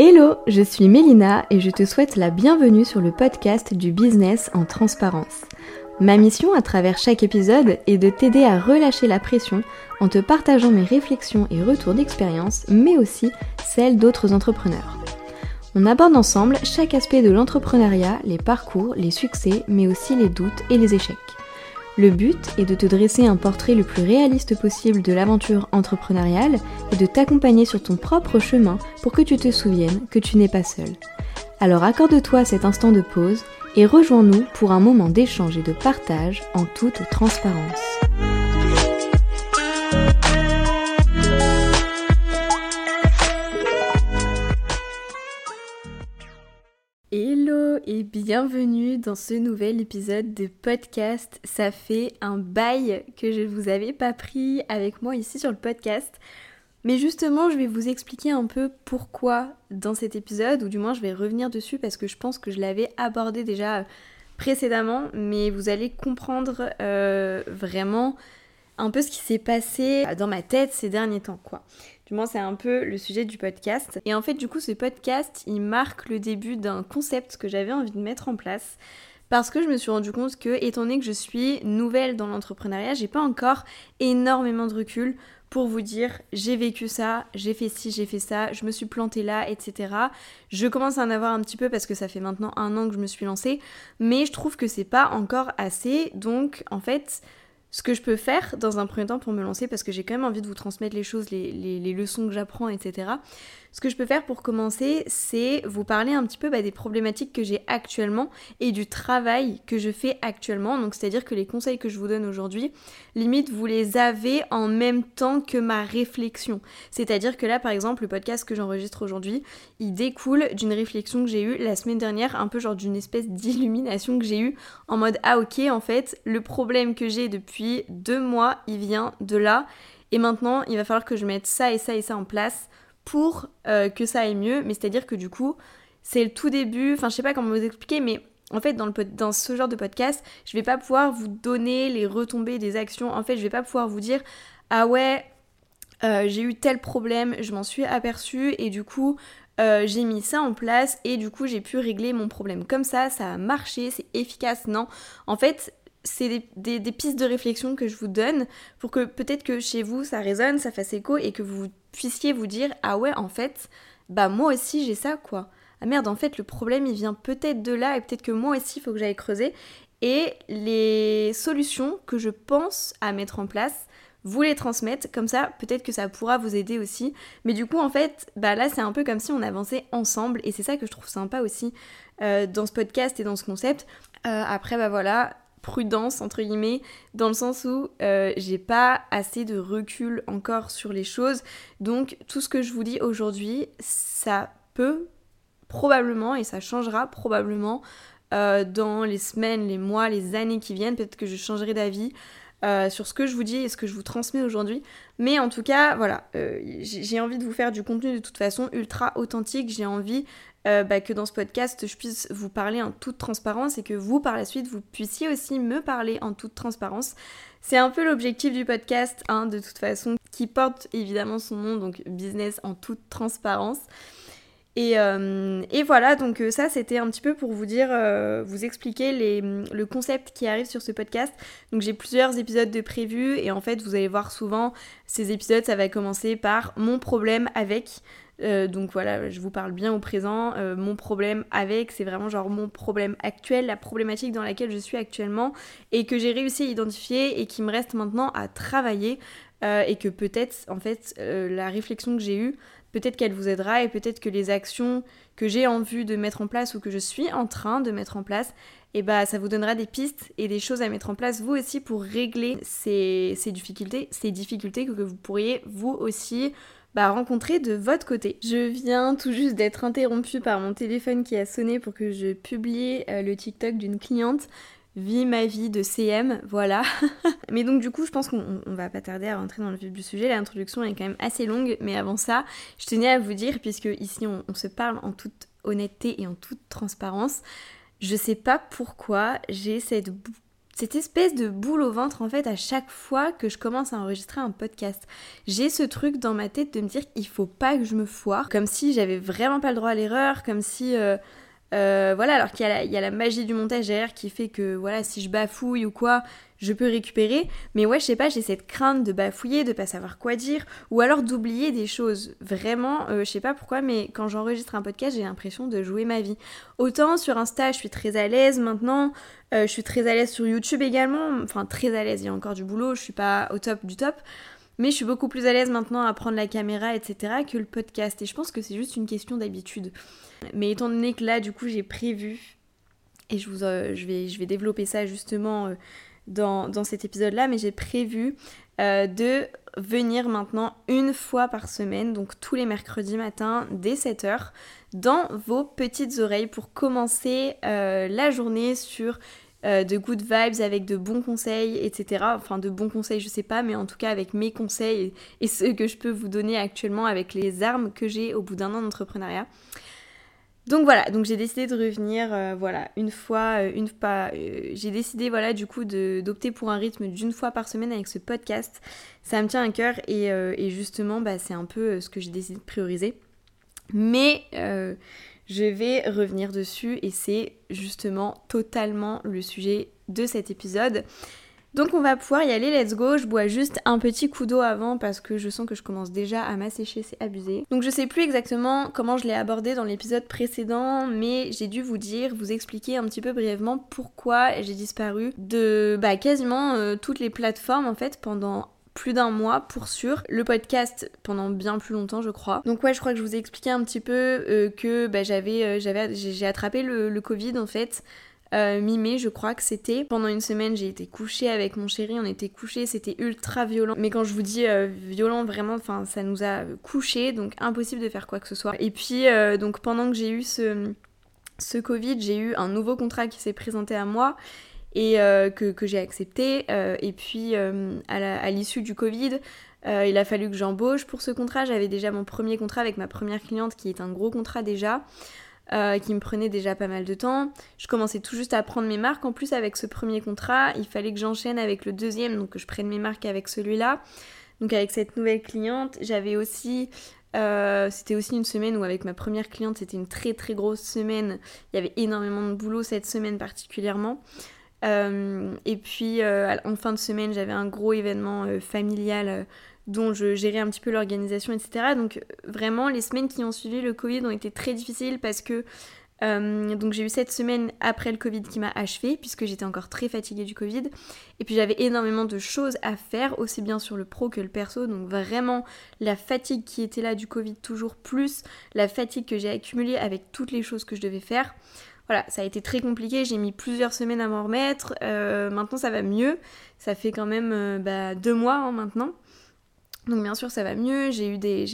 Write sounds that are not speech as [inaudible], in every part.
Hello, je suis Mélina et je te souhaite la bienvenue sur le podcast du business en transparence. Ma mission à travers chaque épisode est de t'aider à relâcher la pression en te partageant mes réflexions et retours d'expérience, mais aussi celles d'autres entrepreneurs. On aborde ensemble chaque aspect de l'entrepreneuriat, les parcours, les succès, mais aussi les doutes et les échecs. Le but est de te dresser un portrait le plus réaliste possible de l'aventure entrepreneuriale et de t'accompagner sur ton propre chemin pour que tu te souviennes que tu n'es pas seul. Alors accorde-toi cet instant de pause et rejoins-nous pour un moment d'échange et de partage en toute transparence. Et bienvenue dans ce nouvel épisode de podcast. Ça fait un bail que je ne vous avais pas pris avec moi ici sur le podcast. Mais justement, je vais vous expliquer un peu pourquoi dans cet épisode, ou du moins je vais revenir dessus parce que je pense que je l'avais abordé déjà précédemment, mais vous allez comprendre euh, vraiment un peu ce qui s'est passé dans ma tête ces derniers temps, quoi. Du moins, c'est un peu le sujet du podcast. Et en fait, du coup, ce podcast, il marque le début d'un concept que j'avais envie de mettre en place. Parce que je me suis rendu compte que, étant donné que je suis nouvelle dans l'entrepreneuriat, j'ai pas encore énormément de recul pour vous dire j'ai vécu ça, j'ai fait ci, j'ai fait ça, je me suis plantée là, etc. Je commence à en avoir un petit peu parce que ça fait maintenant un an que je me suis lancée, mais je trouve que c'est pas encore assez. Donc en fait, ce que je peux faire dans un premier temps pour me lancer, parce que j'ai quand même envie de vous transmettre les choses, les, leçons que j'apprends, etc. Ce que je peux faire pour commencer, c'est vous parler un petit peu bah, des problématiques que j'ai actuellement et du travail que je fais actuellement. Donc c'est-à-dire que les conseils que je vous donne aujourd'hui, limite vous les avez en même temps que ma réflexion. C'est-à-dire que là par exemple le podcast que j'enregistre aujourd'hui, il découle d'une réflexion que j'ai eue la semaine dernière, un peu genre d'une espèce d'illumination que j'ai eue en mode ah ok en fait le problème que j'ai depuis deux mois il vient de là et maintenant il va falloir que je mette ça et ça et ça en place pour euh, que ça aille mieux. Mais c'est-à-dire que du coup, c'est le tout début, enfin je sais pas comment vous expliquer, mais en fait dans, ce genre de podcast, je vais pas pouvoir vous donner les retombées des actions. En fait, je vais pas pouvoir vous dire ah ouais, euh, j'ai eu tel problème, je m'en suis aperçu et du coup euh, j'ai mis ça en place et du coup j'ai pu régler mon problème. Comme ça, ça a marché, c'est efficace. Non, en fait, c'est des, pistes de réflexion que je vous donne pour que peut-être que chez vous ça résonne, ça fasse écho et que vous puissiez vous dire ah ouais en fait bah moi aussi j'ai ça quoi. Ah merde en fait le problème il vient peut-être de là et peut-être que moi aussi il faut que j'aille creuser. Et les solutions que je pense à mettre en place vous les transmettre. Comme ça peut-être que ça pourra vous aider aussi. Mais du coup en fait bah là c'est un peu comme si on avançait ensemble. Et c'est ça que je trouve sympa aussi euh, dans ce podcast et dans ce concept. Euh, après bah voilà prudence entre guillemets dans le sens où euh, j'ai pas assez de recul encore sur les choses donc tout ce que je vous dis aujourd'hui ça peut probablement et ça changera probablement euh, dans les semaines, les mois, les années qui viennent peut-être que je changerai d'avis euh, sur ce que je vous dis et ce que je vous transmets aujourd'hui. Mais en tout cas, voilà, j'ai envie de vous faire du contenu de toute façon ultra authentique. J'ai envie euh, bah, que dans ce podcast, je puisse vous parler en toute transparence et que vous, par la suite, vous puissiez aussi me parler en toute transparence. C'est un peu l'objectif du podcast, hein, de toute façon, qui porte évidemment son nom, donc business en toute transparence. Et, euh, voilà, donc euh, ça c'était un petit peu pour vous dire, vous expliquer les, le concept qui arrive sur ce podcast. Donc j'ai plusieurs épisodes de prévus et en fait vous allez voir souvent ces épisodes, ça va commencer par mon problème avec. Euh, donc voilà, je vous parle bien au présent. Euh, mon problème avec, c'est vraiment genre mon problème actuel, la problématique dans laquelle je suis actuellement et que j'ai réussi à identifier et qui me reste maintenant à travailler. Euh, et que peut-être, en fait, la réflexion que j'ai eue, peut-être qu'elle vous aidera et peut-être que les actions que j'ai en vue de mettre en place ou que je suis en train de mettre en place, et eh bah ça vous donnera des pistes et des choses à mettre en place vous aussi pour régler ces, ces difficultés, ces difficultés que vous pourriez vous aussi bah, rencontrer de votre côté. Je viens tout juste d'être interrompue par mon téléphone qui a sonné pour que je publie euh, le TikTok d'une cliente. Vie ma vie de CM, voilà. [laughs] mais donc du coup, je pense qu'on va pas tarder à rentrer dans le vif du sujet. L'introduction est quand même assez longue, mais avant ça, je tenais à vous dire, puisque ici on, on se parle en toute honnêteté et en toute transparence, je sais pas pourquoi j'ai cette cette espèce de boule au ventre en fait à chaque fois que je commence à enregistrer un podcast. J'ai ce truc dans ma tête de me dire qu'il faut pas que je me foire, comme si j'avais vraiment pas le droit à l'erreur, comme si... Euh, euh, voilà, alors qu'il y, a la magie du montage derrière qui fait que voilà, si je bafouille ou quoi, je peux récupérer. Mais ouais, je sais pas, j'ai cette crainte de bafouiller, de pas savoir quoi dire, ou alors d'oublier des choses. Vraiment, euh, je sais pas pourquoi, mais quand j'enregistre un podcast, j'ai l'impression de jouer ma vie. Autant sur Insta, je suis très à l'aise maintenant, euh, je suis très à l'aise sur YouTube également, enfin très à l'aise, il y a encore du boulot, je suis pas au top du top. Mais je suis beaucoup plus à l'aise maintenant à prendre la caméra, etc., que le podcast. Et je pense que c'est juste une question d'habitude. Mais étant donné que là, du coup, j'ai prévu, et je, vous, euh, je, vais, je vais développer ça justement dans, cet épisode-là, mais j'ai prévu euh, de venir maintenant une fois par semaine, donc tous les mercredis matins dès 7h, dans vos petites oreilles pour commencer euh, la journée sur euh, de good vibes avec de bons conseils, etc. Enfin, de bons conseils, je sais pas, mais en tout cas avec mes conseils et, et ceux que je peux vous donner actuellement avec les armes que j'ai au bout d'un an d'entrepreneuriat. Donc voilà, donc j'ai décidé de revenir, euh, voilà, une fois, euh, une euh, j'ai décidé, voilà, du coup, d'opter pour un rythme d'une fois par semaine avec ce podcast. Ça me tient à cœur et, justement, bah, c'est un peu ce que j'ai décidé de prioriser. Mais je vais revenir dessus et c'est justement totalement le sujet de cet épisode. Donc on va pouvoir y aller, let's go. Je bois juste un petit coup d'eau avant parce que je sens que je commence déjà à m'assécher, c'est abusé. Donc je sais plus exactement comment je l'ai abordé dans l'épisode précédent, mais j'ai dû vous dire, vous expliquer un petit peu brièvement pourquoi j'ai disparu de bah, quasiment euh, toutes les plateformes en fait pendant plus d'un mois pour sûr. Le podcast pendant bien plus longtemps, je crois. Donc ouais, je crois que je vous ai expliqué un petit peu euh, que bah, j'avais, euh, j'avais, j'ai attrapé le, Covid en fait euh, mi-mai, je crois que c'était. Pendant une semaine, j'ai été couchée avec mon chéri, on était couchés, c'était ultra violent. Mais quand je vous dis violent, vraiment, enfin, ça nous a couchés, donc impossible de faire quoi que ce soit. Et puis, donc pendant que j'ai eu ce Covid, j'ai eu un nouveau contrat qui s'est présenté à moi et que, que j'ai accepté. et puis, à l'issue du Covid, il a fallu que j'embauche pour ce contrat. J'avais déjà mon premier contrat avec ma première cliente qui est un gros contrat déjà. Euh, qui me prenait déjà pas mal de temps. Je commençais tout juste à prendre mes marques. En plus, avec ce premier contrat, il fallait que j'enchaîne avec le deuxième, donc que je prenne mes marques avec celui-là. Donc avec cette nouvelle cliente, j'avais aussi... Euh, c'était aussi une semaine où avec ma première cliente, c'était une très très grosse semaine. Il y avait énormément de boulot cette semaine particulièrement. Euh, et puis en fin de semaine, j'avais un gros événement familial dont je gérais un petit peu l'organisation, etc. Donc vraiment, les semaines qui ont suivi le Covid ont été très difficiles parce que euh, j'ai eu cette semaine après le Covid qui m'a achevé puisque j'étais encore très fatiguée du Covid. Et puis j'avais énormément de choses à faire aussi bien sur le pro que le perso. Donc vraiment la fatigue qui était là du Covid toujours plus la fatigue que j'ai accumulée avec toutes les choses que je devais faire voilà ça a été très compliqué j'ai mis plusieurs semaines à m'en remettre euh, maintenant ça va mieux ça fait quand même euh, bah, deux mois hein, maintenant donc bien sûr ça va mieux, j'ai eu des.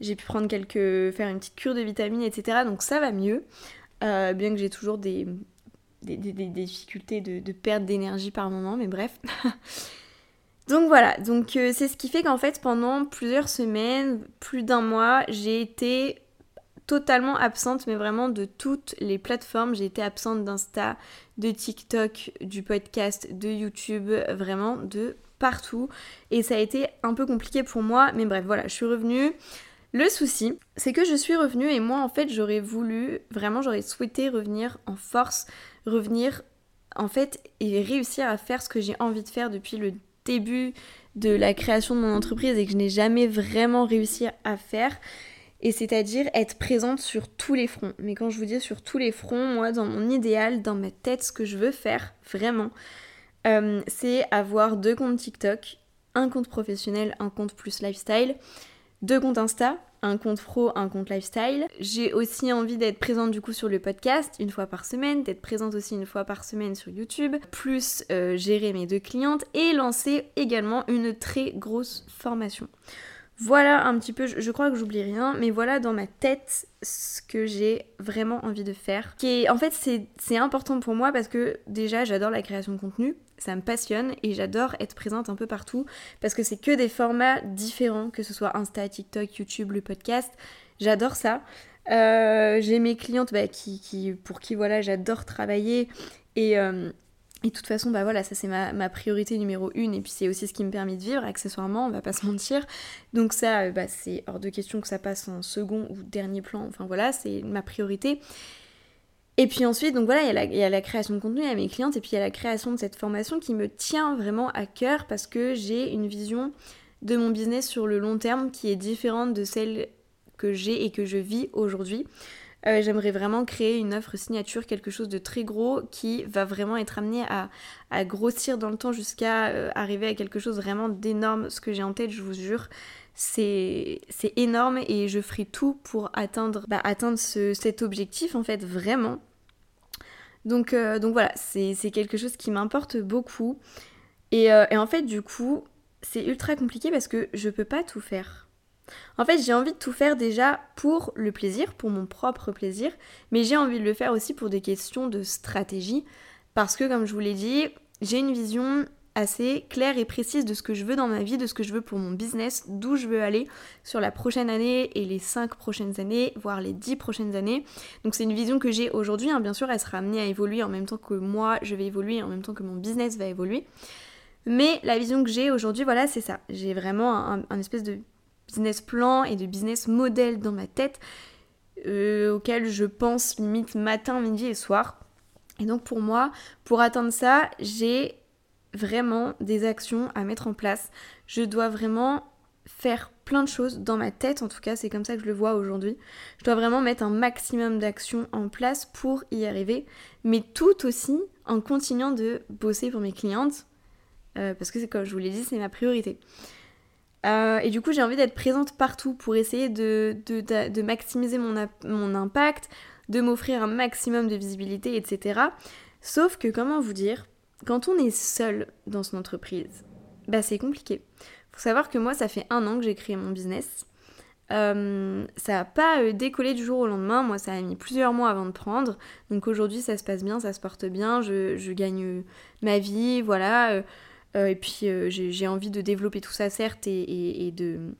J'ai pu prendre quelques. faire une petite cure de vitamines, etc. Donc ça va mieux. Euh, bien que j'ai toujours des, des, difficultés de, perte d'énergie par moment, mais bref. [laughs] donc voilà, donc c'est ce qui fait qu'en fait pendant plusieurs semaines, plus d'un mois, j'ai été totalement absente, mais vraiment de toutes les plateformes. J'ai été absente d'Insta, de TikTok, du podcast, de YouTube, vraiment de partout. Et ça a été un peu compliqué pour moi mais bref voilà je suis revenue. Le souci c'est que je suis revenue et moi en fait j'aurais voulu vraiment j'aurais souhaité revenir en force revenir en fait et réussir à faire ce que j'ai envie de faire depuis le début de la création de mon entreprise et que je n'ai jamais vraiment réussi à faire et c'est-à-dire être présente sur tous les fronts. Mais quand je vous dis sur tous les fronts, moi dans mon idéal, dans ma tête, ce que je veux faire vraiment, euh, c'est avoir deux comptes TikTok, un compte professionnel, un compte plus lifestyle, deux comptes Insta, un compte pro, un compte lifestyle. J'ai aussi envie d'être présente du coup sur le podcast une fois par semaine, d'être présente aussi une fois par semaine sur YouTube, plus euh, gérer mes deux clientes et lancer également une très grosse formation. Voilà un petit peu, je, crois que j'oublie rien, mais voilà dans ma tête ce que j'ai vraiment envie de faire. Qui en fait, c'est important pour moi parce que déjà, j'adore la création de contenu, ça me passionne et j'adore être présente un peu partout parce que c'est que des formats différents, que ce soit Insta, TikTok, YouTube, le podcast. J'adore ça. Euh, j'ai mes clientes bah, qui, pour qui voilà, j'adore travailler et, euh, Et de toute façon, bah voilà, ça c'est ma, priorité numéro une, et puis c'est aussi ce qui me permet de vivre, accessoirement, on va pas se mentir. Donc ça, bah, c'est hors de question que ça passe en second ou dernier plan, enfin voilà, c'est ma priorité. Et puis ensuite, donc voilà, il y, a la, création de contenu à mes clientes, et puis il y a la création de cette formation qui me tient vraiment à cœur parce que j'ai une vision de mon business sur le long terme qui est différente de celle que j'ai et que je vis aujourd'hui. Euh, j'aimerais vraiment créer une offre signature, quelque chose de très gros qui va vraiment être amené à, grossir dans le temps jusqu'à euh, arriver à quelque chose vraiment d'énorme. Ce que j'ai en tête, je vous jure, c'est énorme et je ferai tout pour atteindre, bah, cet objectif en fait vraiment. Donc, euh, donc voilà, c'est quelque chose qui m'importe beaucoup. Et, et en fait, du coup, c'est ultra compliqué parce que je peux pas tout faire. En fait, j'ai envie de tout faire déjà pour le plaisir, pour mon propre plaisir, mais j'ai envie de le faire aussi pour des questions de stratégie, parce que comme je vous l'ai dit, j'ai une vision assez claire et précise de ce que je veux dans ma vie, de ce que je veux pour mon business, d'où je veux aller sur la prochaine année et les 5 prochaines années, voire les 10 prochaines années. Donc c'est une vision que j'ai aujourd'hui, hein. bien sûr elle sera amenée à évoluer en même temps que moi je vais évoluer, en même temps que mon business va évoluer. Mais la vision que j'ai aujourd'hui, voilà, c'est ça. J'ai vraiment un espèce de business plan et de business model dans ma tête euh, auquel je pense limite matin, midi et soir. Et donc pour moi, pour atteindre ça, j'ai vraiment des actions à mettre en place. Je dois vraiment faire plein de choses dans ma tête, en tout cas c'est comme ça que je le vois aujourd'hui. Je dois vraiment mettre un maximum d'actions en place pour y arriver, mais tout aussi en continuant de bosser pour mes clientes, euh, parce que c'est comme je vous l'ai dit, c'est ma priorité. Euh, et du coup, j'ai envie d'être présente partout pour essayer de, de, maximiser mon, mon, impact, de m'offrir un maximum de visibilité, etc. Sauf que, comment vous dire, quand on est seul dans son entreprise, bah c'est compliqué. Faut savoir que moi, ça fait un an que j'ai créé mon business. Euh, ça n'a pas euh, décollé du jour au lendemain, moi ça a mis plusieurs mois avant de prendre. Donc aujourd'hui ça se passe bien, ça se porte bien, je, je gagne ma vie, voilà. Euh, et puis euh, j'ai envie de développer tout ça, certes, et, de,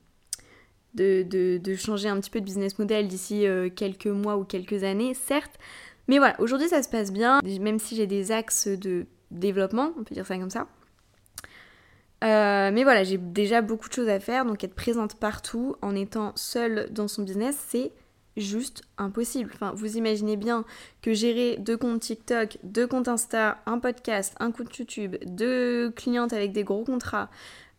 de, changer un petit peu de business model d'ici euh, quelques mois ou quelques années, certes. Mais voilà, aujourd'hui ça se passe bien, même si j'ai des axes de développement, on peut dire ça comme ça. mais voilà, j'ai déjà beaucoup de choses à faire, donc être présente partout en étant seule dans son business, c'est juste impossible. Enfin, vous imaginez bien que gérer deux comptes TikTok, deux comptes Insta, un podcast, un compte YouTube, deux clientes avec des gros contrats,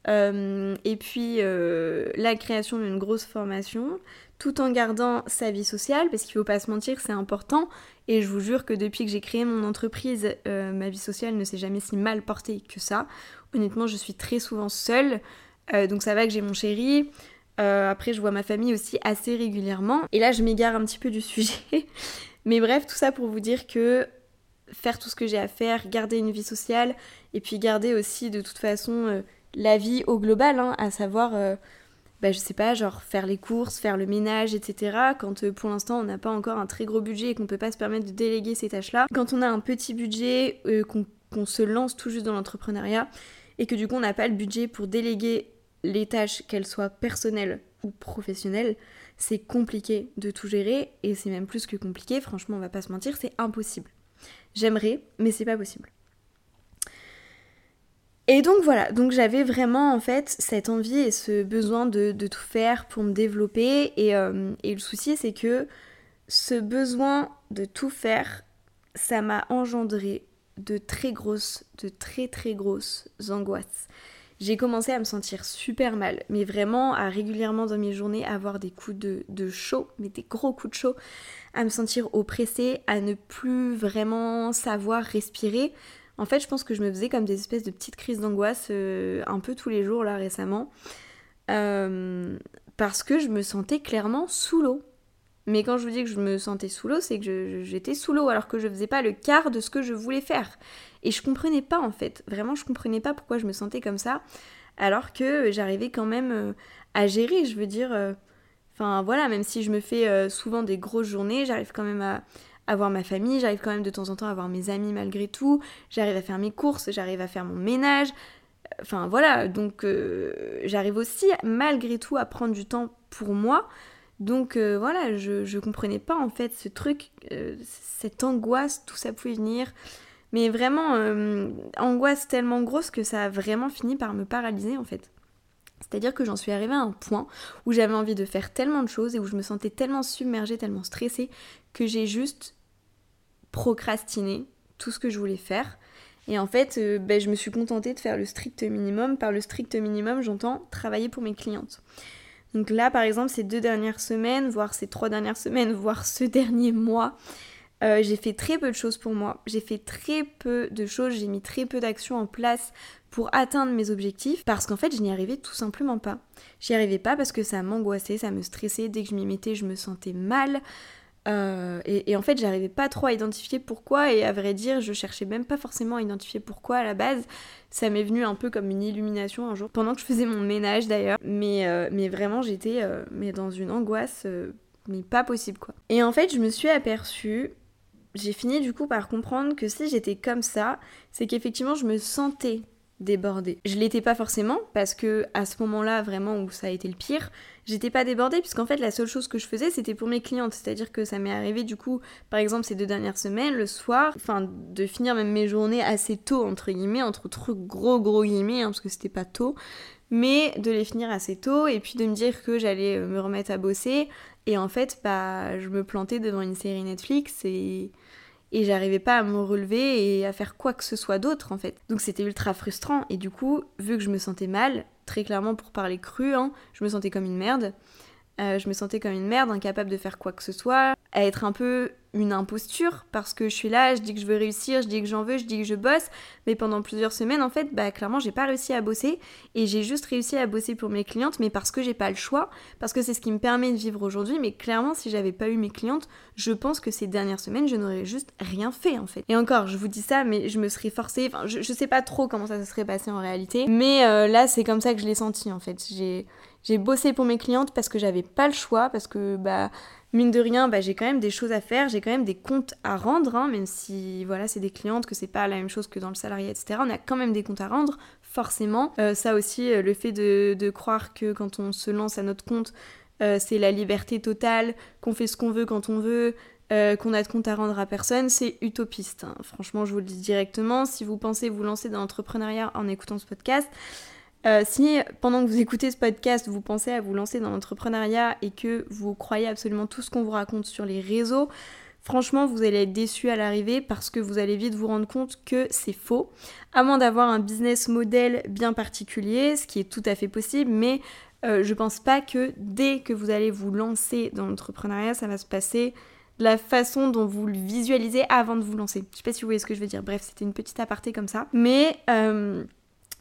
euh, et puis euh, la création d'une grosse formation, tout en gardant sa vie sociale, parce qu'il ne faut pas se mentir, c'est important. Et je vous jure que depuis que j'ai créé mon entreprise, euh, ma vie sociale ne s'est jamais si mal portée que ça. Honnêtement, je suis très souvent seule. donc ça va que j'ai mon chéri, euh, après, je vois ma famille aussi assez régulièrement. Et là, je m'égare un petit peu du [laughs] sujet. Mais bref, tout ça pour vous dire que faire tout ce que j'ai à faire, garder une vie sociale, et puis garder aussi de toute façon euh, la vie au global, hein, à savoir, euh, bah, je sais pas, genre faire les courses, faire le ménage, etc. Quand pour l'instant on n'a pas encore un très gros budget et qu'on peut pas se permettre de déléguer ces tâches-là. Quand on a un petit budget, qu'on se lance tout juste dans l'entrepreneuriat, et que du coup on n'a pas le budget pour déléguer les tâches, qu'elles soient personnelles ou professionnelles, c'est compliqué de tout gérer et c'est même plus que compliqué, franchement on va pas se mentir, c'est impossible. J'aimerais, mais c'est pas possible. Et donc voilà, donc j'avais vraiment en fait cette envie et ce besoin de, tout faire pour me développer euh, et le souci c'est que ce besoin de tout faire, ça m'a engendré de très grosses, de très très grosses angoisses j'ai commencé à me sentir super mal, mais vraiment à régulièrement dans mes journées avoir des coups de, chaud, mais des gros coups de chaud, à me sentir oppressée, à ne plus vraiment savoir respirer. En fait, je pense que je me faisais comme des espèces de petites crises d'angoisse euh, un peu tous les jours là récemment, euh, parce que je me sentais clairement sous l'eau. Mais quand je vous dis que je me sentais sous l'eau, c'est que j'étais sous l'eau alors que je faisais pas le quart de ce que je voulais faire. Et je comprenais pas en fait. Vraiment, je comprenais pas pourquoi je me sentais comme ça. Alors que j'arrivais quand même euh, à gérer, je veux dire. Euh, enfin voilà, même si je me fais euh, souvent des grosses journées, j'arrive quand même à, avoir ma famille, j'arrive quand même de temps en temps à voir mes amis malgré tout, j'arrive à faire mes courses, j'arrive à faire mon ménage. Enfin voilà, donc j'arrive aussi malgré tout à prendre du temps pour moi. Donc voilà, je, je comprenais pas en fait ce truc, cette angoisse, tout ça pouvait venir Mais vraiment, euh, angoisse tellement grosse que ça a vraiment fini par me paralyser en fait. C'est-à-dire que j'en suis arrivée à un point où j'avais envie de faire tellement de choses et où je me sentais tellement submergée, tellement stressée, que j'ai juste procrastiné tout ce que je voulais faire. Et en fait, euh, ben, je me suis contentée de faire le strict minimum. Par le strict minimum, j'entends travailler pour mes clientes. Donc là, par exemple, ces deux dernières semaines, voire ces trois dernières semaines, voire ce [laughs] dernier mois, euh, j'ai fait très peu de choses pour moi. J'ai fait très peu de choses, j'ai mis très peu d'actions en place pour atteindre mes objectifs parce qu'en fait, je n'y arrivais tout simplement pas. J'y arrivais pas parce que ça m'angoissait, ça me stressait. Dès que je m'y mettais, je me sentais mal. Euh, et, en fait, j'arrivais pas trop à identifier pourquoi, et à vrai dire, je cherchais même pas forcément à identifier pourquoi à la base. Ça m'est venu un peu comme une illumination un jour, pendant que je faisais mon ménage d'ailleurs. Mais, euh, mais vraiment, j'étais dans une angoisse, mais pas possible quoi. Et en fait, je me suis aperçue, j'ai fini du coup par comprendre que si j'étais comme ça, c'est qu'effectivement, je me sentais débordée. Je l'étais pas forcément parce que à ce moment-là vraiment où ça a été le pire, j'étais pas débordée puisqu'en fait la seule chose que je faisais c'était pour mes clientes, c'est-à-dire que ça m'est arrivé du coup par exemple ces deux dernières semaines le soir, enfin de finir même mes journées assez tôt entre guillemets, entre trucs gros gros guillemets hein, parce que c'était pas tôt, mais de les finir assez tôt et puis de me dire que j'allais euh, me remettre à bosser et en fait bah je me plantais devant une série Netflix et et j'arrivais pas à me relever et à faire quoi que ce soit d'autre en fait. Donc c'était ultra frustrant et du coup, vu que je me sentais mal, très clairement pour parler cru, hein, je me sentais comme une merde. Euh, je me sentais comme une merde, incapable de faire quoi que ce soit, à être un peu une imposture parce que je suis là, je dis que je veux réussir, je dis que j'en veux, je dis que je bosse, mais pendant plusieurs semaines en fait, bah clairement j'ai pas réussi à bosser. Et j'ai juste réussi à bosser pour mes clientes, mais parce que j'ai pas le choix, parce que c'est ce qui me permet de vivre aujourd'hui, mais clairement si j'avais pas eu mes clientes, je pense que ces dernières semaines je n'aurais juste rien fait en fait. Et encore, je vous dis ça, mais je me serais forcée, enfin je, sais pas trop comment ça se serait passé en réalité, mais euh, là c'est comme ça que je l'ai senti en fait. J'ai j'ai bossé pour mes clientes parce que j'avais pas le choix, parce que bah mine de rien, bah, j'ai quand même des choses à faire, j'ai quand même des comptes à rendre, hein, même si voilà, c'est des clientes, que c'est pas la même chose que dans le salarié, etc. On a quand même des comptes à rendre, forcément. Euh, ça aussi, euh, le fait de, croire que quand on se lance à notre compte, euh, c'est la liberté totale, qu'on fait ce qu'on veut quand on veut, qu'on a de compte à rendre à personne, c'est utopiste. Hein. Franchement, je vous le dis directement, si vous pensez vous lancer dans l'entrepreneuriat en écoutant ce podcast, euh, si pendant que vous écoutez ce podcast, vous pensez à vous lancer dans l'entrepreneuriat et que vous croyez absolument tout ce qu'on vous raconte sur les réseaux, franchement, vous allez être déçu à l'arrivée parce que vous allez vite vous rendre compte que c'est faux. À moins d'avoir un business model bien particulier, ce qui est tout à fait possible, mais euh, je pense pas que dès que vous allez vous lancer dans l'entrepreneuriat, ça va se passer de la façon dont vous le visualisez avant de vous lancer. Je sais pas si vous voyez ce que je veux dire. Bref, c'était une petite aparté comme ça. Mais euh,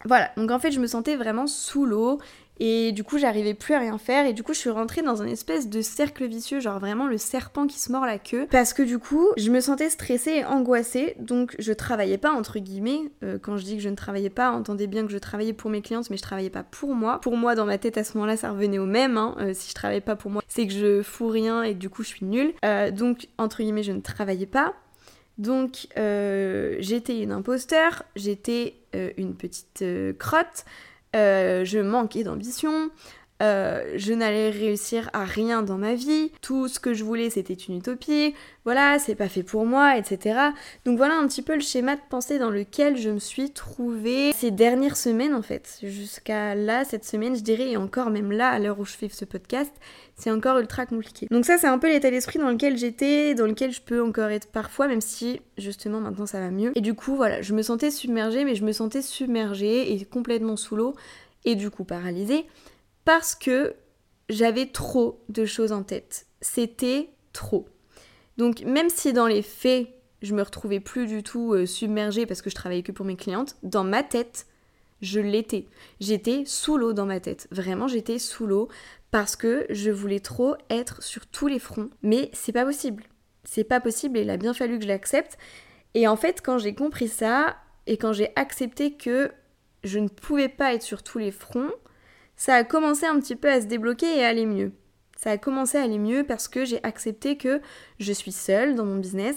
voilà, donc en fait je me sentais vraiment sous l'eau et du coup j'arrivais plus à rien faire et du coup je suis rentrée dans un espèce de cercle vicieux, genre vraiment le serpent qui se mord la queue parce que du coup je me sentais stressée et angoissée donc je travaillais pas entre guillemets. Euh, quand je dis que je ne travaillais pas, entendez bien que je travaillais pour mes clientes mais je travaillais pas pour moi. Pour moi dans ma tête à ce moment-là ça revenait au même, hein. euh, si je travaillais pas pour moi c'est que je fous rien et du coup je suis nulle. Euh, donc entre guillemets je ne travaillais pas. Donc euh, j'étais une imposteur, j'étais euh, une petite euh, crotte, je manquais d'ambition, euh, je n'allais réussir à rien dans ma vie, tout ce que je voulais c'était une utopie, voilà, c'est pas fait pour moi, etc. Donc voilà un petit peu le schéma de pensée dans lequel je me suis trouvée ces dernières semaines en fait. Jusqu'à là, cette semaine, je dirais, et encore même là, à l'heure où je fais ce podcast, c'est encore ultra compliqué. Donc ça, c'est un peu l'état d'esprit dans lequel j'étais, dans lequel je peux encore être parfois, même si justement maintenant ça va mieux. Et du coup, voilà, je me sentais submergée, mais je me sentais submergée et complètement sous l'eau, et du coup paralysée parce que j'avais trop de choses en tête. C'était trop. Donc même si dans les faits, je me retrouvais plus du tout euh, submergée parce que je travaillais que pour mes clientes, dans ma tête, je l'étais. J'étais sous l'eau dans ma tête. Vraiment, j'étais sous l'eau parce que je voulais trop être sur tous les fronts. Mais c'est pas possible. C'est pas possible et il a bien fallu que je l'accepte. Et en fait, quand j'ai compris ça et quand j'ai accepté que je ne pouvais pas être sur tous les fronts, ça a commencé un petit peu à se débloquer et à aller mieux. Ça a commencé à aller mieux parce que j'ai accepté que je suis seule dans mon business.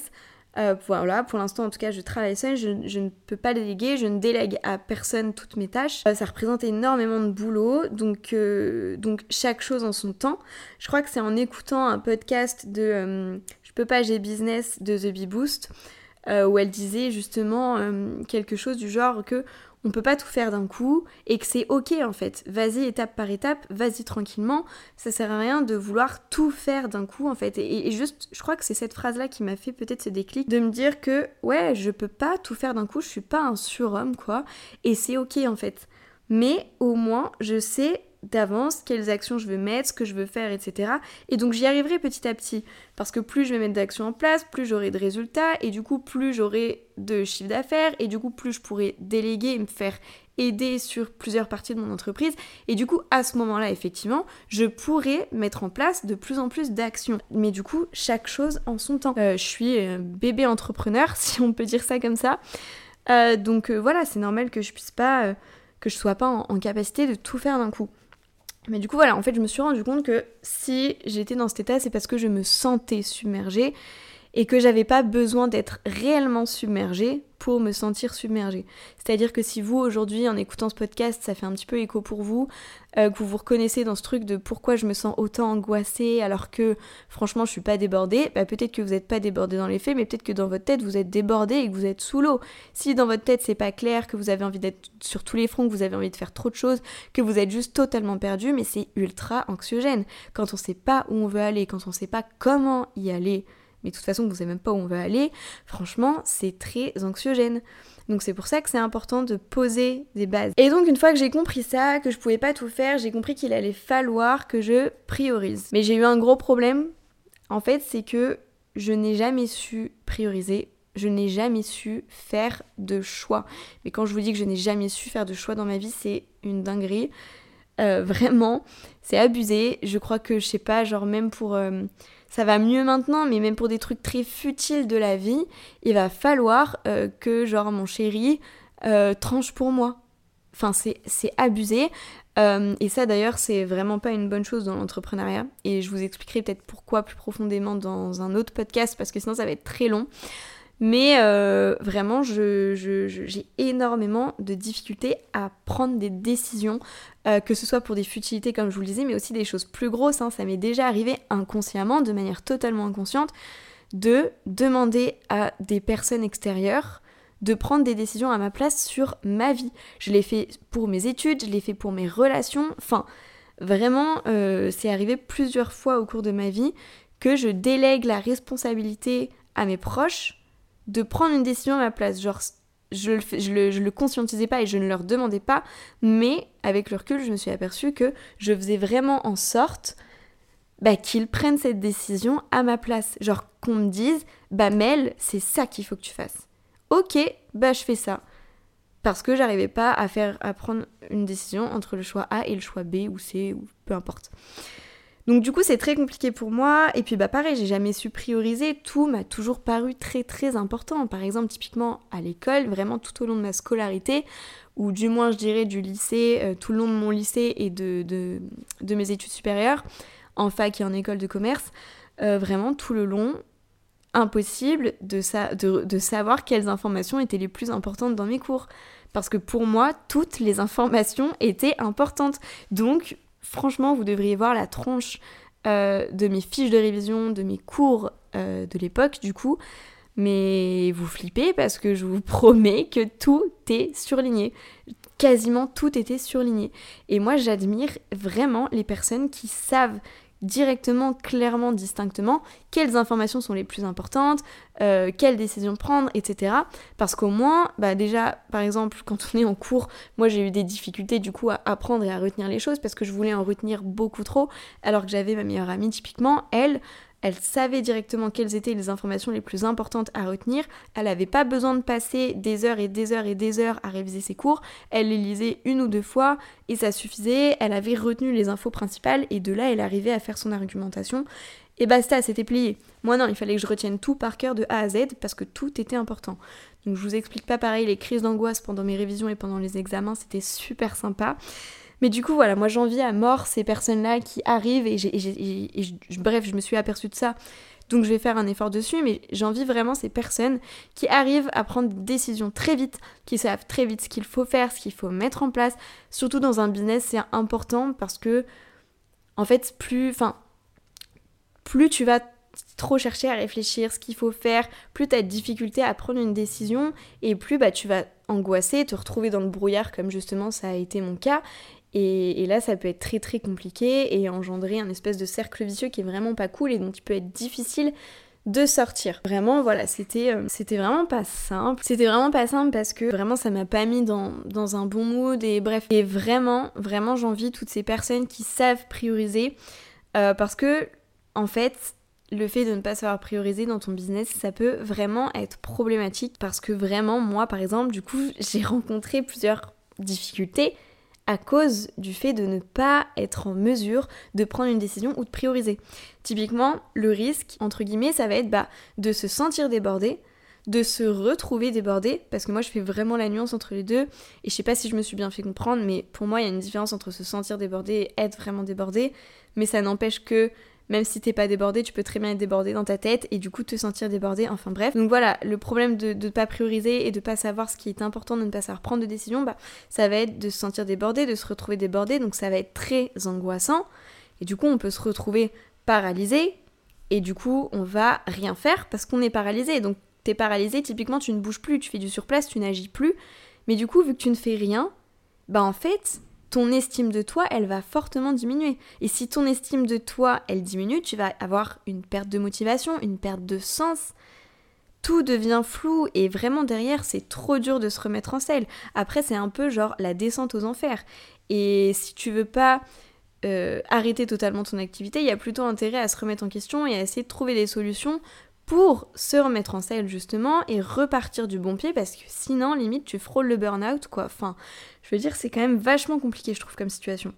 Euh, voilà, pour l'instant en tout cas je travaille seule, je, ne peux pas déléguer, je ne délègue à personne toutes mes tâches. Euh, ça représente énormément de boulot, donc, euh, donc chaque chose en son temps. Je crois que c'est en écoutant un podcast de Je peux pas, j'ai business de The Bee Boost où elle disait justement quelque chose du genre que on peut pas tout faire d'un coup et que c'est ok en fait. Vas-y étape par étape, vas-y tranquillement. Ça sert à rien de vouloir tout faire d'un coup en fait. Et, juste, je crois que c'est cette phrase là qui m'a fait peut-être ce déclic de me dire que ouais, je peux pas tout faire d'un coup, je suis pas un surhomme quoi. Et c'est ok en fait. Mais au moins, je sais d'avance quelles actions je veux mettre, ce que je veux faire, etc. Et donc j'y arriverai petit à petit. Parce que plus je vais mettre d'actions en place, plus j'aurai de résultats, et du coup plus j'aurai de chiffre d'affaires, et du coup plus je pourrai déléguer et me faire aider sur plusieurs parties de mon entreprise. Et du coup, à ce moment-là, effectivement, je pourrai mettre en place de plus en plus d'actions. Mais du coup, chaque chose en son temps. Euh, je suis euh, bébé entrepreneur, [laughs] si on peut dire ça comme ça. Euh, donc voilà, c'est normal que je puisse pas, que je sois pas en capacité de tout faire d'un coup. Mais du coup, voilà, en fait, je me suis rendu compte que si j'étais dans cet état, c'est parce que je me sentais submergée et que j'avais pas besoin d'être réellement submergée me sentir submergée. C'est-à-dire que si vous aujourd'hui en écoutant ce podcast, ça fait un petit peu écho pour vous, euh, que vous vous reconnaissez dans ce truc de pourquoi je me sens autant angoissée alors que franchement je suis pas débordée, bah, peut-être que vous n'êtes pas débordée dans les faits, mais peut-être que dans votre tête vous êtes débordée et que vous êtes sous l'eau. Si dans votre tête c'est pas clair, que vous avez envie d'être sur tous les fronts, que vous avez envie de faire trop de choses, que vous êtes juste totalement perdu, mais c'est ultra anxiogène. Quand on sait pas où on veut aller, quand on sait pas comment y aller, mais de toute façon vous ne savez même pas où on veut aller, franchement c'est très anxiogène. Donc c'est pour ça que c'est important de poser des bases. Et donc une fois que j'ai compris ça, que je pouvais pas tout faire, j'ai compris qu'il allait falloir que je priorise. Mais j'ai eu un gros problème, en fait, c'est que je n'ai jamais su prioriser. Je n'ai jamais su faire de choix. Mais quand je vous dis que je n'ai jamais su faire de choix dans ma vie, c'est une dinguerie. Euh, vraiment, c'est abusé. Je crois que, je sais pas, genre même pour... Euh, ça va mieux maintenant, mais même pour des trucs très futiles de la vie, il va falloir euh, que, genre, mon chéri tranche pour moi. Enfin, c'est abusé. Et ça, d'ailleurs, c'est vraiment pas une bonne chose dans l'entrepreneuriat. Et je vous expliquerai peut-être pourquoi plus profondément dans un autre podcast, parce que sinon, ça va être très long. Mais euh, vraiment, j'ai énormément de difficultés à prendre des décisions, euh, que ce soit pour des futilités comme je vous le disais, mais aussi des choses plus grosses. Hein. Ça m'est déjà arrivé inconsciemment, de manière totalement inconsciente, de demander à des personnes extérieures de prendre des décisions à ma place sur ma vie. Je l'ai fait pour mes études, je l'ai fait pour mes relations, enfin, vraiment, euh, c'est arrivé plusieurs fois au cours de ma vie que je délègue la responsabilité à mes proches de prendre une décision à ma place. Genre, je le, je, le, conscientisais pas et je ne leur demandais pas, mais avec le recul, je me suis aperçue que je faisais vraiment en sorte bah, qu'ils prennent cette décision à ma place. Genre qu'on me dise, bah Mel, c'est ça qu'il faut que tu fasses. Ok, bah je fais ça. Parce que j'arrivais pas à faire à prendre une décision entre le choix A et le choix B ou C ou peu importe. Donc du coup c'est très compliqué pour moi et puis bah pareil j'ai jamais su prioriser, tout m'a toujours paru très très important. Par exemple typiquement à l'école, vraiment tout au long de ma scolarité, ou du moins je dirais du lycée, euh, tout le long de mon lycée et de, mes études supérieures, en fac et en école de commerce, euh, vraiment tout le long, impossible de, de, de savoir quelles informations étaient les plus importantes dans mes cours. Parce que pour moi, toutes les informations étaient importantes. Donc, franchement, vous devriez voir la tronche euh, de mes fiches de révision, de mes cours euh, de l'époque, du coup. Mais vous flippez parce que je vous [laughs] promets que tout est surligné. Quasiment tout était surligné. Et moi, j'admire vraiment les personnes qui savent directement, clairement, distinctement quelles informations sont les plus importantes, euh, quelles décisions prendre, etc. Parce qu'au moins, bah déjà, par exemple, quand on est en cours, moi j'ai eu des difficultés du coup à apprendre et à retenir les choses parce que je voulais en retenir beaucoup trop, alors que j'avais ma meilleure amie typiquement, elle, elle savait directement quelles étaient les informations les plus importantes à retenir. Elle n'avait pas besoin de passer des heures et des heures et des heures à réviser ses cours. Elle les lisait une ou deux fois et ça suffisait. Elle avait retenu les infos principales et de là, elle arrivait à faire son argumentation. Et basta, c'était plié. Moi non, il fallait que je retienne tout par cœur de A à Z parce que tout était important. Donc je vous explique pas pareil les crises d'angoisse pendant mes révisions et pendant les examens, c'était super sympa. Mais du coup, voilà, moi j'envie à mort ces personnes-là qui arrivent et, bref, je me suis aperçue de ça. Donc je vais faire un effort dessus, mais j'envie vraiment ces personnes qui arrivent à prendre des décisions très vite, qui savent très vite ce qu'il faut faire, ce qu'il faut mettre en place. Surtout dans un business, c'est important parce que, en fait, plus, enfin, plus tu vas trop chercher à réfléchir ce qu'il faut faire, plus tu as de difficulté à prendre une décision et plus bah, tu vas angoisser, te retrouver dans le brouillard comme justement ça a été mon cas. Et, là, ça peut être très très compliqué et engendrer un espèce de cercle vicieux qui est vraiment pas cool et dont il peut être difficile de sortir. Vraiment, voilà, c'était euh, vraiment pas simple. C'était vraiment pas simple parce que vraiment ça m'a pas mis dans, dans un bon mood et bref. Et vraiment, vraiment, j'envie toutes ces personnes qui savent prioriser euh, parce que, en fait, le fait de ne pas savoir prioriser dans ton business, ça peut vraiment être problématique parce que vraiment, moi par exemple, du coup, j'ai rencontré plusieurs difficultés à cause du fait de ne pas être en mesure de prendre une décision ou de prioriser. Typiquement, le risque, entre guillemets, ça va être bah, de se sentir débordé, de se retrouver débordé, parce que moi je fais vraiment la nuance entre les deux, et je sais pas si je me suis bien fait comprendre, mais pour moi il y a une différence entre se sentir débordé et être vraiment débordé, mais ça n'empêche que même si t'es pas débordé, tu peux très bien être débordé dans ta tête et du coup te sentir débordé, enfin bref. Donc voilà, le problème de ne pas prioriser et de pas savoir ce qui est important, de ne pas savoir prendre de décision, bah ça va être de se sentir débordé, de se retrouver débordé, donc ça va être très angoissant. Et du coup, on peut se retrouver paralysé et du coup, on va rien faire parce qu'on est paralysé. Donc t'es paralysé, typiquement tu ne bouges plus, tu fais du surplace, tu n'agis plus. Mais du coup, vu que tu ne fais rien, bah en fait, ton estime de toi, elle va fortement diminuer. Et si ton estime de toi, elle diminue, tu vas avoir une perte de motivation, une perte de sens. Tout devient flou et vraiment derrière, c'est trop dur de se remettre en selle. Après, c'est un peu genre la descente aux enfers. Et si tu veux pas euh, arrêter totalement ton activité, il y a plutôt intérêt à se remettre en question et à essayer de trouver des solutions pour se remettre en selle justement et repartir du bon pied parce que sinon limite tu frôles le burn-out quoi. Enfin, je veux dire c'est quand même vachement compliqué je trouve comme situation.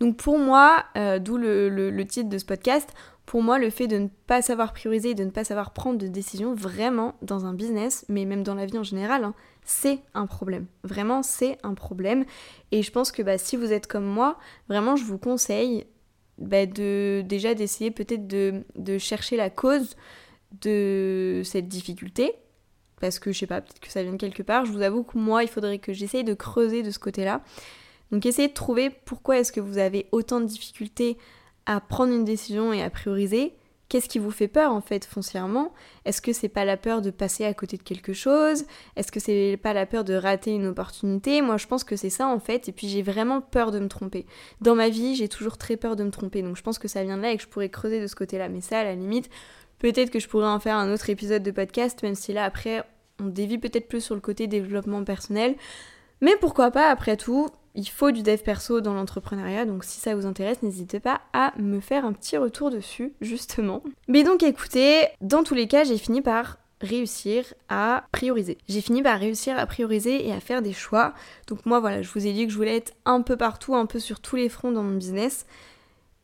Donc pour moi, euh, d'où le, titre de ce podcast, pour moi le fait de ne pas savoir prioriser et de ne pas savoir prendre de décisions vraiment dans un business, mais même dans la vie en général, hein, c'est un problème. Vraiment c'est un problème. Et je pense que bah, si vous êtes comme moi, vraiment je vous conseille bah, de, déjà d'essayer peut-être de, chercher la cause de cette difficulté. Parce que je sais pas, peut-être que ça vient de quelque part. Je vous avoue que moi, il faudrait que j'essaye de creuser de ce côté-là. Donc essayez de trouver pourquoi est-ce que vous avez autant de difficultés à prendre une décision et à prioriser. Qu'est-ce qui vous fait peur en fait foncièrement? Est-ce que c'est pas la peur de passer à côté de quelque chose? Est-ce que c'est pas la peur de rater une opportunité? Moi je pense que c'est ça en fait et puis j'ai vraiment peur de me tromper. Dans ma vie j'ai toujours très peur de me tromper donc je pense que ça vient de là et que je pourrais creuser de ce côté-là mais ça à la limite peut-être que je pourrais en faire un autre épisode de podcast même si là après on dévie peut-être plus sur le côté développement personnel. Mais pourquoi pas après tout il faut du dev perso dans l'entrepreneuriat, donc si ça vous intéresse, n'hésitez pas à me faire un petit retour dessus, justement. Mais donc écoutez, dans tous les cas, j'ai fini par réussir à prioriser. J'ai fini par réussir à prioriser et à faire des choix. Donc moi voilà, je vous ai dit que je voulais être un peu partout, un peu sur tous les fronts dans mon business.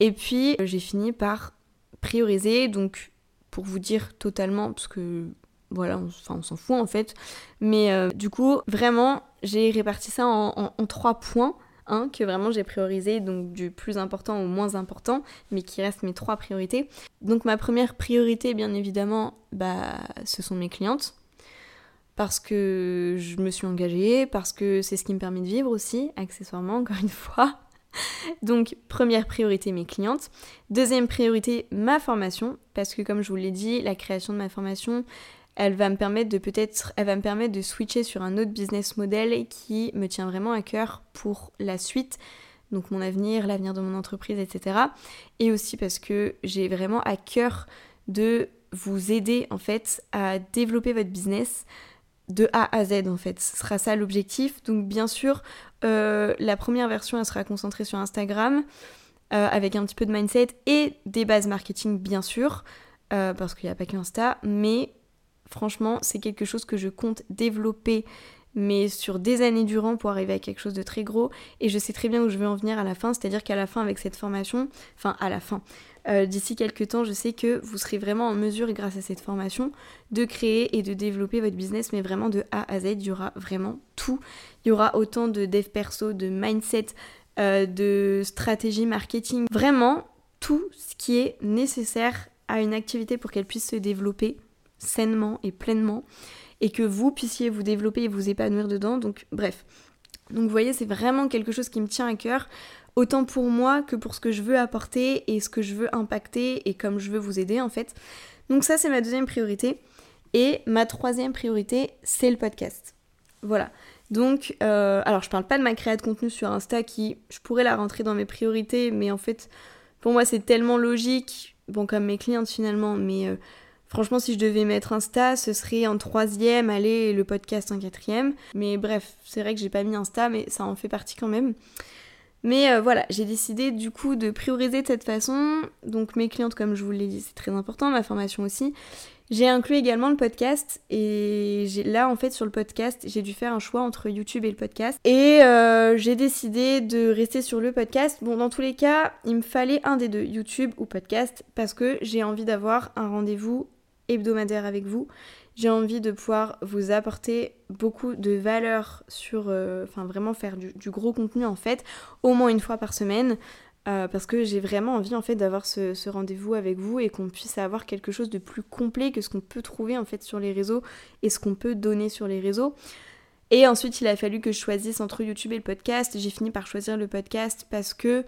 Et puis j'ai fini par prioriser, donc pour vous dire totalement, parce que voilà, on, enfin on s'en fout en fait. Mais euh, du coup, vraiment, j'ai réparti ça en, trois points. Hein, que vraiment j'ai priorisé, donc du plus important au moins important, mais qui restent mes trois priorités. Donc ma première priorité, bien évidemment, bah, ce sont mes clientes, parce que je me suis engagée, parce que c'est ce qui me permet de vivre aussi, accessoirement, encore une fois. [laughs] Donc première priorité mes clientes. Deuxième priorité ma formation parce que comme je vous l'ai dit, la création de ma formation, elle va me permettre de switcher sur un autre business model qui me tient vraiment à cœur pour la suite, donc mon avenir, l'avenir de mon entreprise, etc. Et aussi parce que j'ai vraiment à cœur de vous aider en fait à développer votre business de A à Z en fait. Ce sera ça l'objectif. Donc bien sûr, euh, la première version elle sera concentrée sur Instagram euh, avec un petit peu de mindset et des bases marketing bien sûr. Euh, parce qu'il n'y a pas qu'Insta, mais Franchement, c'est quelque chose que je compte développer mais sur des années durant pour arriver à quelque chose de très gros et je sais très bien où je veux en venir à la fin, c'est-à-dire qu'à la fin avec cette formation, enfin à la fin, euh, d'ici quelques temps, je sais que vous serez vraiment en mesure, grâce à cette formation, de créer et de développer votre business, mais vraiment de A à Z, il y aura vraiment tout. Il y aura autant de dev perso, de mindset, euh, de stratégie marketing, vraiment tout ce qui est nécessaire à une activité pour qu'elle puisse se développer sainement et pleinement et que vous puissiez vous développer et vous épanouir dedans. Donc bref. Donc vous voyez, c'est vraiment quelque chose qui me tient à cœur. autant pour moi que pour ce que je veux apporter et ce que je veux impacter et comme je veux vous aider en fait. Donc ça c'est ma deuxième priorité. Et ma troisième priorité, c'est le podcast. Voilà. Donc, euh, alors je parle pas de ma création de contenu sur Insta qui, je pourrais la rentrer dans mes priorités, mais en fait, pour moi c'est tellement logique, bon comme mes clientes finalement, mais euh, franchement si je devais mettre Insta, ce serait en troisième, allez, le podcast en quatrième. Mais bref, c'est vrai que j'ai pas mis Insta, mais ça en fait partie quand même. Mais euh, voilà, j'ai décidé du coup de prioriser de cette façon. Donc mes clientes, comme je vous l'ai dit, c'est très important, ma formation aussi. J'ai inclus également le podcast et là en fait sur le podcast j'ai dû faire un choix entre YouTube et le podcast et euh, j'ai décidé de rester sur le podcast. Bon dans tous les cas il me fallait un des deux, YouTube ou podcast parce que j'ai envie d'avoir un rendez-vous hebdomadaire avec vous j'ai envie de pouvoir vous apporter beaucoup de valeur sur, euh, enfin vraiment faire du, gros contenu en fait, au moins une fois par semaine, euh, parce que j'ai vraiment envie en fait d'avoir ce, rendez-vous avec vous et qu'on puisse avoir quelque chose de plus complet que ce qu'on peut trouver en fait sur les réseaux et ce qu'on peut donner sur les réseaux. Et ensuite, il a fallu que je choisisse entre YouTube et le podcast. J'ai fini par choisir le podcast parce que,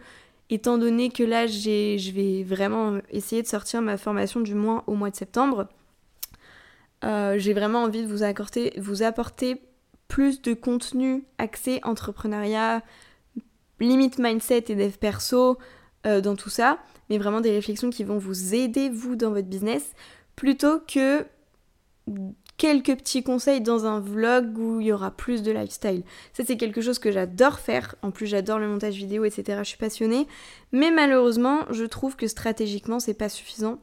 étant donné que là, je vais vraiment essayer de sortir ma formation du moins au mois de septembre, euh, j'ai vraiment envie de vous apporter, plus de contenu axé entrepreneuriat, limite mindset et dev perso euh, dans tout ça, mais vraiment des réflexions qui vont vous aider vous dans votre business plutôt que quelques petits conseils dans un vlog où il y aura plus de lifestyle. Ça c'est quelque chose que j'adore faire, en plus j'adore le montage vidéo etc, je suis passionnée, mais malheureusement je trouve que stratégiquement c'est pas suffisant.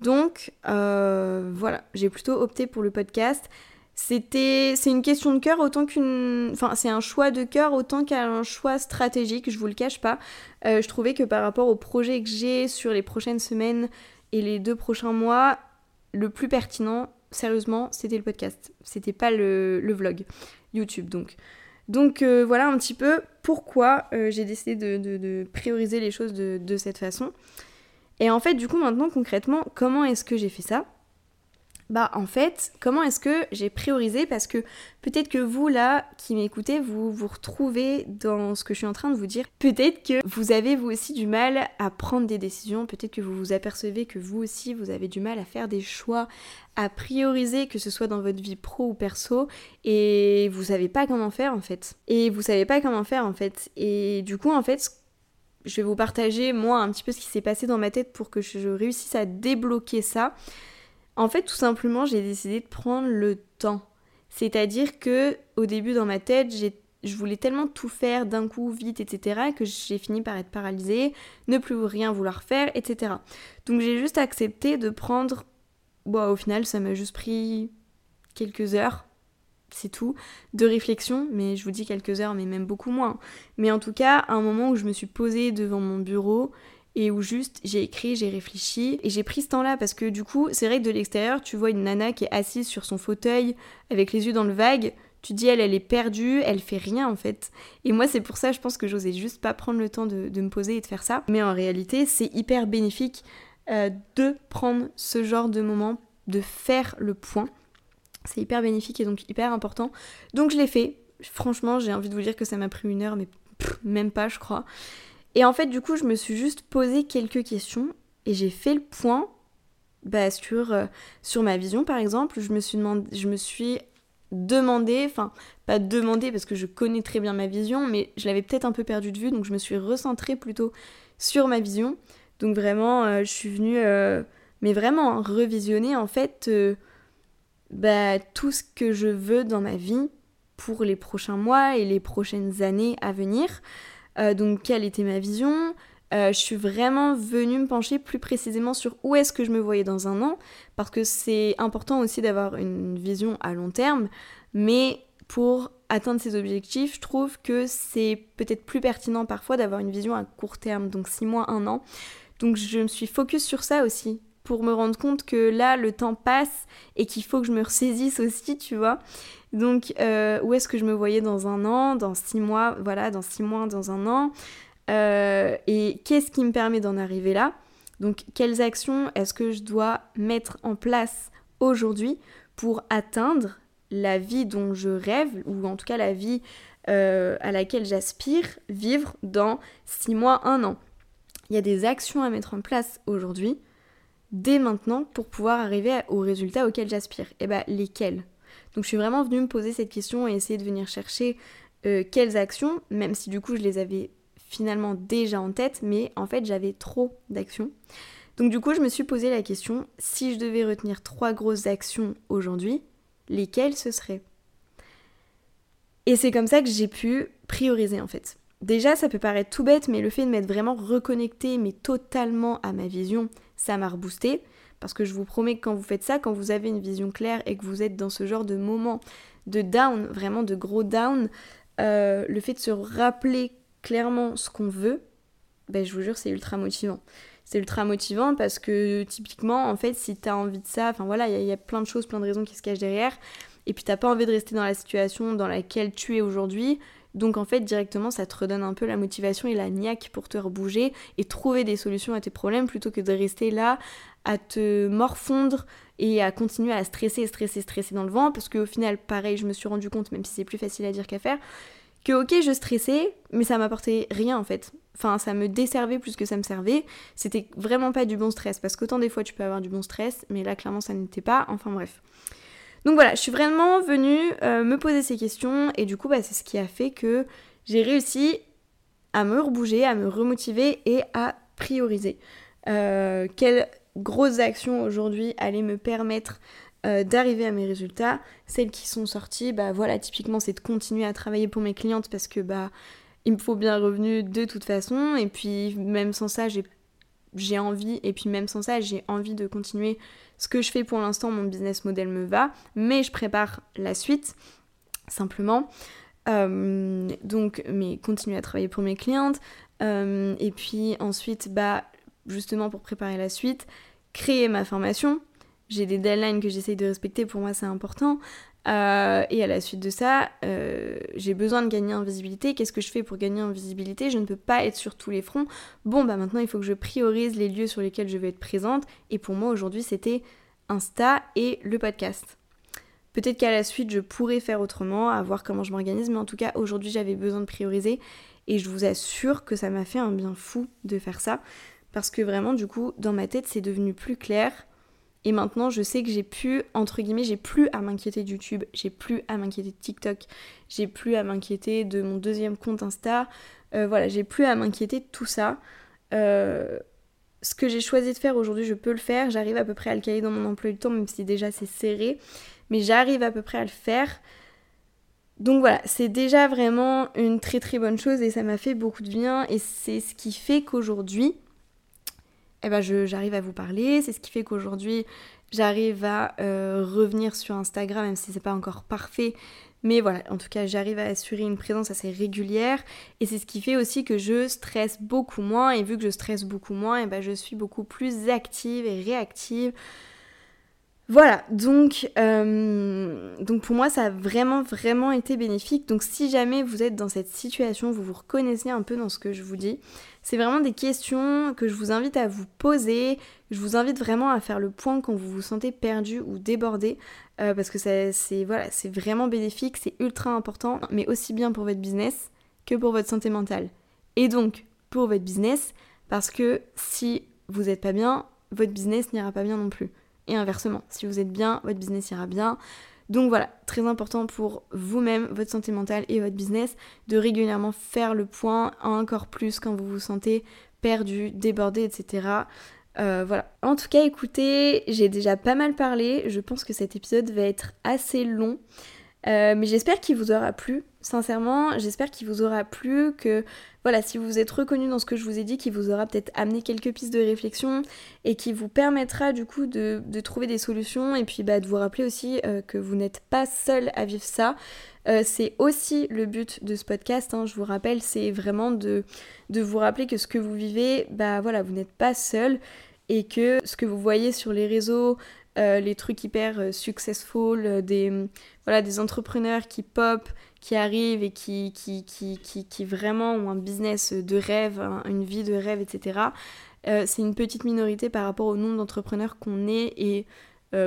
Donc euh, voilà, j'ai plutôt opté pour le podcast. C'était, c'est une question de cœur autant qu'une, enfin c'est un choix de cœur autant qu'un choix stratégique. Je vous le cache pas. Euh, je trouvais que par rapport au projet que j'ai sur les prochaines semaines et les deux prochains mois, le plus pertinent, sérieusement, c'était le podcast. C'était pas le, vlog YouTube donc. Donc euh, voilà un petit peu pourquoi j'ai décidé de, prioriser les choses de cette façon. Et en fait, du coup, maintenant, concrètement, comment est-ce que j'ai fait ça? Bah en fait, comment est-ce que j'ai priorisé? Parce que peut-être que vous là qui m'écoutez, vous vous retrouvez dans ce que je suis en train de vous dire. Peut-être que vous avez vous aussi du mal à prendre des décisions, peut-être que vous vous apercevez que vous aussi vous avez du mal à faire des choix, à prioriser, que ce soit dans votre vie pro ou perso, et vous savez pas comment faire en fait. Et vous savez pas comment faire en fait. Et du coup en fait, je vais vous partager moi un petit peu ce qui s'est passé dans ma tête pour que je réussisse à débloquer ça. En fait, tout simplement, j'ai décidé de prendre le temps. C'est-à-dire que au début dans ma tête, je voulais tellement tout faire d'un coup, vite, etc., que j'ai fini par être paralysée, ne plus rien vouloir faire, etc. Donc j'ai juste accepté de prendre. Bon, au final, ça m'a juste pris quelques heures c'est tout, de réflexion, mais je vous dis quelques heures, mais même beaucoup moins. Mais en tout cas, un moment où je me suis posée devant mon bureau et où juste j'ai écrit, j'ai réfléchi et j'ai pris ce temps-là parce que du coup, c'est vrai que de l'extérieur, tu vois une nana qui est assise sur son fauteuil avec les yeux dans le vague, tu dis elle, elle est perdue, elle fait rien en fait. Et moi, c'est pour ça, je pense que j'osais juste pas prendre le temps de, me poser et de faire ça. Mais en réalité, c'est hyper bénéfique euh, de prendre ce genre de moment, de faire le point c'est hyper bénéfique et donc hyper important. Donc je l'ai fait. Franchement, j'ai envie de vous dire que ça m'a pris une heure, mais même pas, je crois. Et en fait, du coup, je me suis juste posé quelques questions et j'ai fait le point bah, sur, euh, sur ma vision, par exemple. Je me suis demandé, je me suis demandé, enfin, pas demandé parce que je connais très bien ma vision, mais je l'avais peut-être un peu perdu de vue, donc je me suis recentrée plutôt sur ma vision. Donc vraiment, euh, je suis venue, euh, mais vraiment, hein, revisionner en fait bah, tout ce que je veux dans ma vie pour les prochains mois et les prochaines années à venir. Euh, donc quelle était ma vision? Euh, Je suis vraiment venue me pencher plus précisément sur où est-ce que je me voyais dans un an, parce que c'est important aussi d'avoir une vision à long terme, mais pour atteindre ces objectifs, je trouve que c'est peut-être plus pertinent parfois d'avoir une vision à court terme, donc 6 mois, 1 an. Donc je me suis focus sur ça aussi, pour me rendre compte que là, le temps passe et qu'il faut que je me ressaisisse aussi, tu vois. Donc, euh, où est-ce que je me voyais dans un an, dans six mois, voilà, dans six mois, dans un an euh, Et qu'est-ce qui me permet d'en arriver là? Donc, quelles actions est-ce que je dois mettre en place aujourd'hui pour atteindre la vie dont je rêve, ou en tout cas la vie à laquelle j'aspire vivre dans 6 mois, 1 an? Il y a des actions à mettre en place aujourd'hui, dès maintenant, pour pouvoir arriver au résultat auquel j'aspire. Et eh bien, lesquels? Donc je suis vraiment venue me poser cette question et essayer de venir chercher quelles actions, même si du coup je les avais finalement déjà en tête, mais en fait j'avais trop d'actions. Donc du coup je me suis posé la question, si je devais retenir trois grosses actions aujourd'hui, lesquelles ce seraient? Et c'est comme ça que j'ai pu prioriser en fait. Déjà ça peut paraître tout bête, mais le fait de m'être vraiment reconnecté, mais totalement à ma vision, ça m'a reboosté. Parce que je vous promets que quand vous faites ça, quand vous avez une vision claire et que vous êtes dans ce genre de moment de down, vraiment de gros down, euh, le fait de se rappeler clairement ce qu'on veut, ben, je vous jure, c'est ultra motivant. C'est ultra motivant parce que typiquement, en fait, si t'as envie de ça, enfin voilà, il y, a plein de choses, plein de raisons qui se cachent derrière, et puis t'as pas envie de rester dans la situation dans laquelle tu es aujourd'hui, donc en fait, directement, ça te redonne un peu la motivation et la niaque pour te rebouger et trouver des solutions à tes problèmes plutôt que de rester là à te morfondre et à continuer à stresser, stresser, stresser dans le vent. Parce qu'au final, pareil, je me suis rendu compte, même si c'est plus facile à dire qu'à faire, que ok je stressais mais ça m'apportait rien en fait. Enfin ça me desservait plus que ça me servait. C'était vraiment pas du bon stress. Parce qu'autant des fois tu peux avoir du bon stress mais là clairement ça n'était pas. Enfin bref donc voilà je suis vraiment venue euh, me poser ces questions et du coup bah, c'est ce qui a fait que j'ai réussi à me rebouger à me remotiver et à prioriser euh, quelles grosses actions aujourd'hui allaient me permettre euh, d'arriver à mes résultats? Celles qui sont sorties, bah voilà, typiquement c'est de continuer à travailler pour mes clientes parce que bah il me faut bien revenu de toute façon. Et puis même sans ça, j'ai envie, et puis même sans ça, j'ai envie de continuer ce que je fais pour l'instant, mon business model me va, mais je prépare la suite, simplement. Euh, donc, mais continuer à travailler pour mes clientes. Euh, et puis ensuite, bah, justement pour préparer la suite, créer ma formation, j'ai des deadlines que j'essaye de respecter, pour moi c'est important. Euh, et à la suite de ça, euh, j'ai besoin de gagner en visibilité. Qu'est-ce que je fais pour gagner en visibilité? Je ne peux pas être sur tous les fronts. Bon, bah maintenant il faut que je priorise les lieux sur lesquels je vais être présente. Et pour moi aujourd'hui c'était Insta et le podcast. Peut-être qu'à la suite je pourrais faire autrement, à voir comment je m'organise, mais en tout cas aujourd'hui j'avais besoin de prioriser et je vous assure que ça m'a fait un bien fou de faire ça parce que vraiment du coup dans ma tête c'est devenu plus clair et maintenant, je sais que j'ai pu, entre guillemets, j'ai plus à m'inquiéter de YouTube, j'ai plus à m'inquiéter de TikTok, j'ai plus à m'inquiéter de mon deuxième compte Insta. Euh, voilà, j'ai plus à m'inquiéter de tout ça. Euh, ce que j'ai choisi de faire aujourd'hui, je peux le faire. J'arrive à peu près à le caler dans mon emploi du temps, même si déjà c'est serré. Mais j'arrive à peu près à le faire. Donc voilà, c'est déjà vraiment une très très bonne chose et ça m'a fait beaucoup de bien. Et c'est ce qui fait qu'aujourd'hui, eh ben j'arrive à vous parler. C'est ce qui fait qu'aujourd'hui, j'arrive à euh, revenir sur Instagram, même si c'est pas encore parfait. Mais voilà, en tout cas, j'arrive à assurer une présence assez régulière. Et c'est ce qui fait aussi que je stresse beaucoup moins. Et vu que je stresse beaucoup moins, eh ben je suis beaucoup plus active et réactive voilà, donc, euh, donc pour moi ça a vraiment vraiment été bénéfique. Donc si jamais vous êtes dans cette situation, vous vous reconnaissez un peu dans ce que je vous dis, c'est vraiment des questions que je vous invite à vous poser. Je vous invite vraiment à faire le point quand vous vous sentez perdu ou débordé, euh, parce que c'est voilà, c'est vraiment bénéfique, c'est ultra important, mais aussi bien pour votre business que pour votre santé mentale. Et donc pour votre business, parce que si vous n'êtes pas bien, votre business n'ira pas bien non plus et inversement. Si vous êtes bien, votre business ira bien. Donc voilà, très important pour vous-même, votre santé mentale et votre business, de régulièrement faire le point encore plus quand vous vous sentez perdu, débordé, etc. Euh, voilà. En tout cas, écoutez, j'ai déjà pas mal parlé. Je pense que cet épisode va être assez long. Euh, mais j'espère qu'il vous aura plu, sincèrement, j'espère qu'il vous aura plu, que voilà, si vous êtes reconnu dans ce que je vous ai dit, qu'il vous aura peut-être amené quelques pistes de réflexion et qui vous permettra du coup de, trouver des solutions et puis bah, de vous rappeler aussi euh, que vous n'êtes pas seul à vivre ça. Euh, c'est aussi le but de ce podcast, hein, je vous rappelle, c'est vraiment de, de vous rappeler que ce que vous vivez, bah voilà, vous n'êtes pas seul et que ce que vous voyez sur les réseaux, euh, les trucs hyper euh, successful, euh, des, voilà, des entrepreneurs qui pop, qui arrivent et qui, qui, qui, qui, vraiment ont un business de rêve, une vie de rêve, etc. c'est une petite minorité par rapport au nombre d'entrepreneurs qu'on est et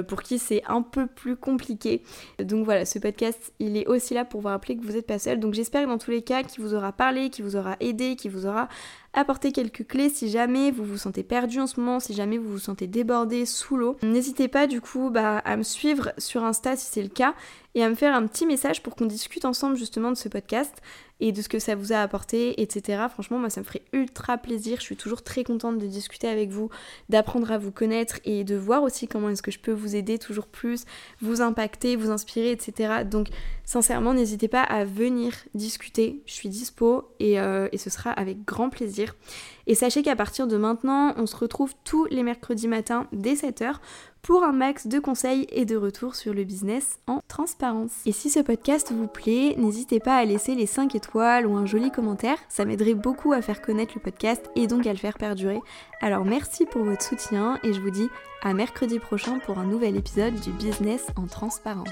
pour qui c'est un peu plus compliqué. Donc voilà, ce podcast, il est aussi là pour vous rappeler que vous n'êtes pas seul. Donc j'espère que dans tous les cas, qu'il vous aura parlé, qu'il vous aura aidé, qu'il vous aura apporter quelques clés si jamais vous vous sentez perdu en ce moment, si jamais vous vous sentez débordé, sous l'eau. N'hésitez pas du coup bah, à me suivre sur Insta si c'est le cas et à me faire un petit message pour qu'on discute ensemble justement de ce podcast et de ce que ça vous a apporté, etc. Franchement, moi, ça me ferait ultra plaisir. Je suis toujours très contente de discuter avec vous, d'apprendre à vous connaître et de voir aussi comment est-ce que je peux vous aider toujours plus, vous impacter, vous inspirer, etc. Donc, sincèrement, n'hésitez pas à venir discuter. Je suis dispo et, euh, et ce sera avec grand plaisir. Et sachez qu'à partir de maintenant, on se retrouve tous les mercredis matins dès 7h pour un max de conseils et de retours sur le business en transparence. Et si ce podcast vous plaît, n'hésitez pas à laisser les 5 étoiles ou un joli commentaire, ça m'aiderait beaucoup à faire connaître le podcast et donc à le faire perdurer. Alors merci pour votre soutien et je vous dis à mercredi prochain pour un nouvel épisode du business en transparence.